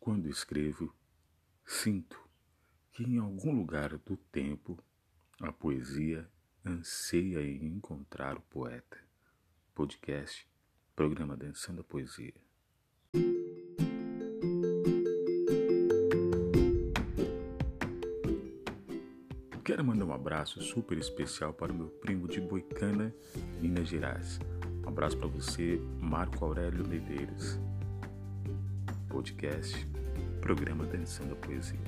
quando escrevo, sinto que em algum lugar do tempo a poesia anseia em encontrar o poeta. Podcast, programa Dançando a Poesia. Quero mandar um abraço super especial para o meu primo de Boicana, Minas Gerais. Um abraço para você, Marco Aurélio Medeiros. Podcast, programa Dançando a Poesia.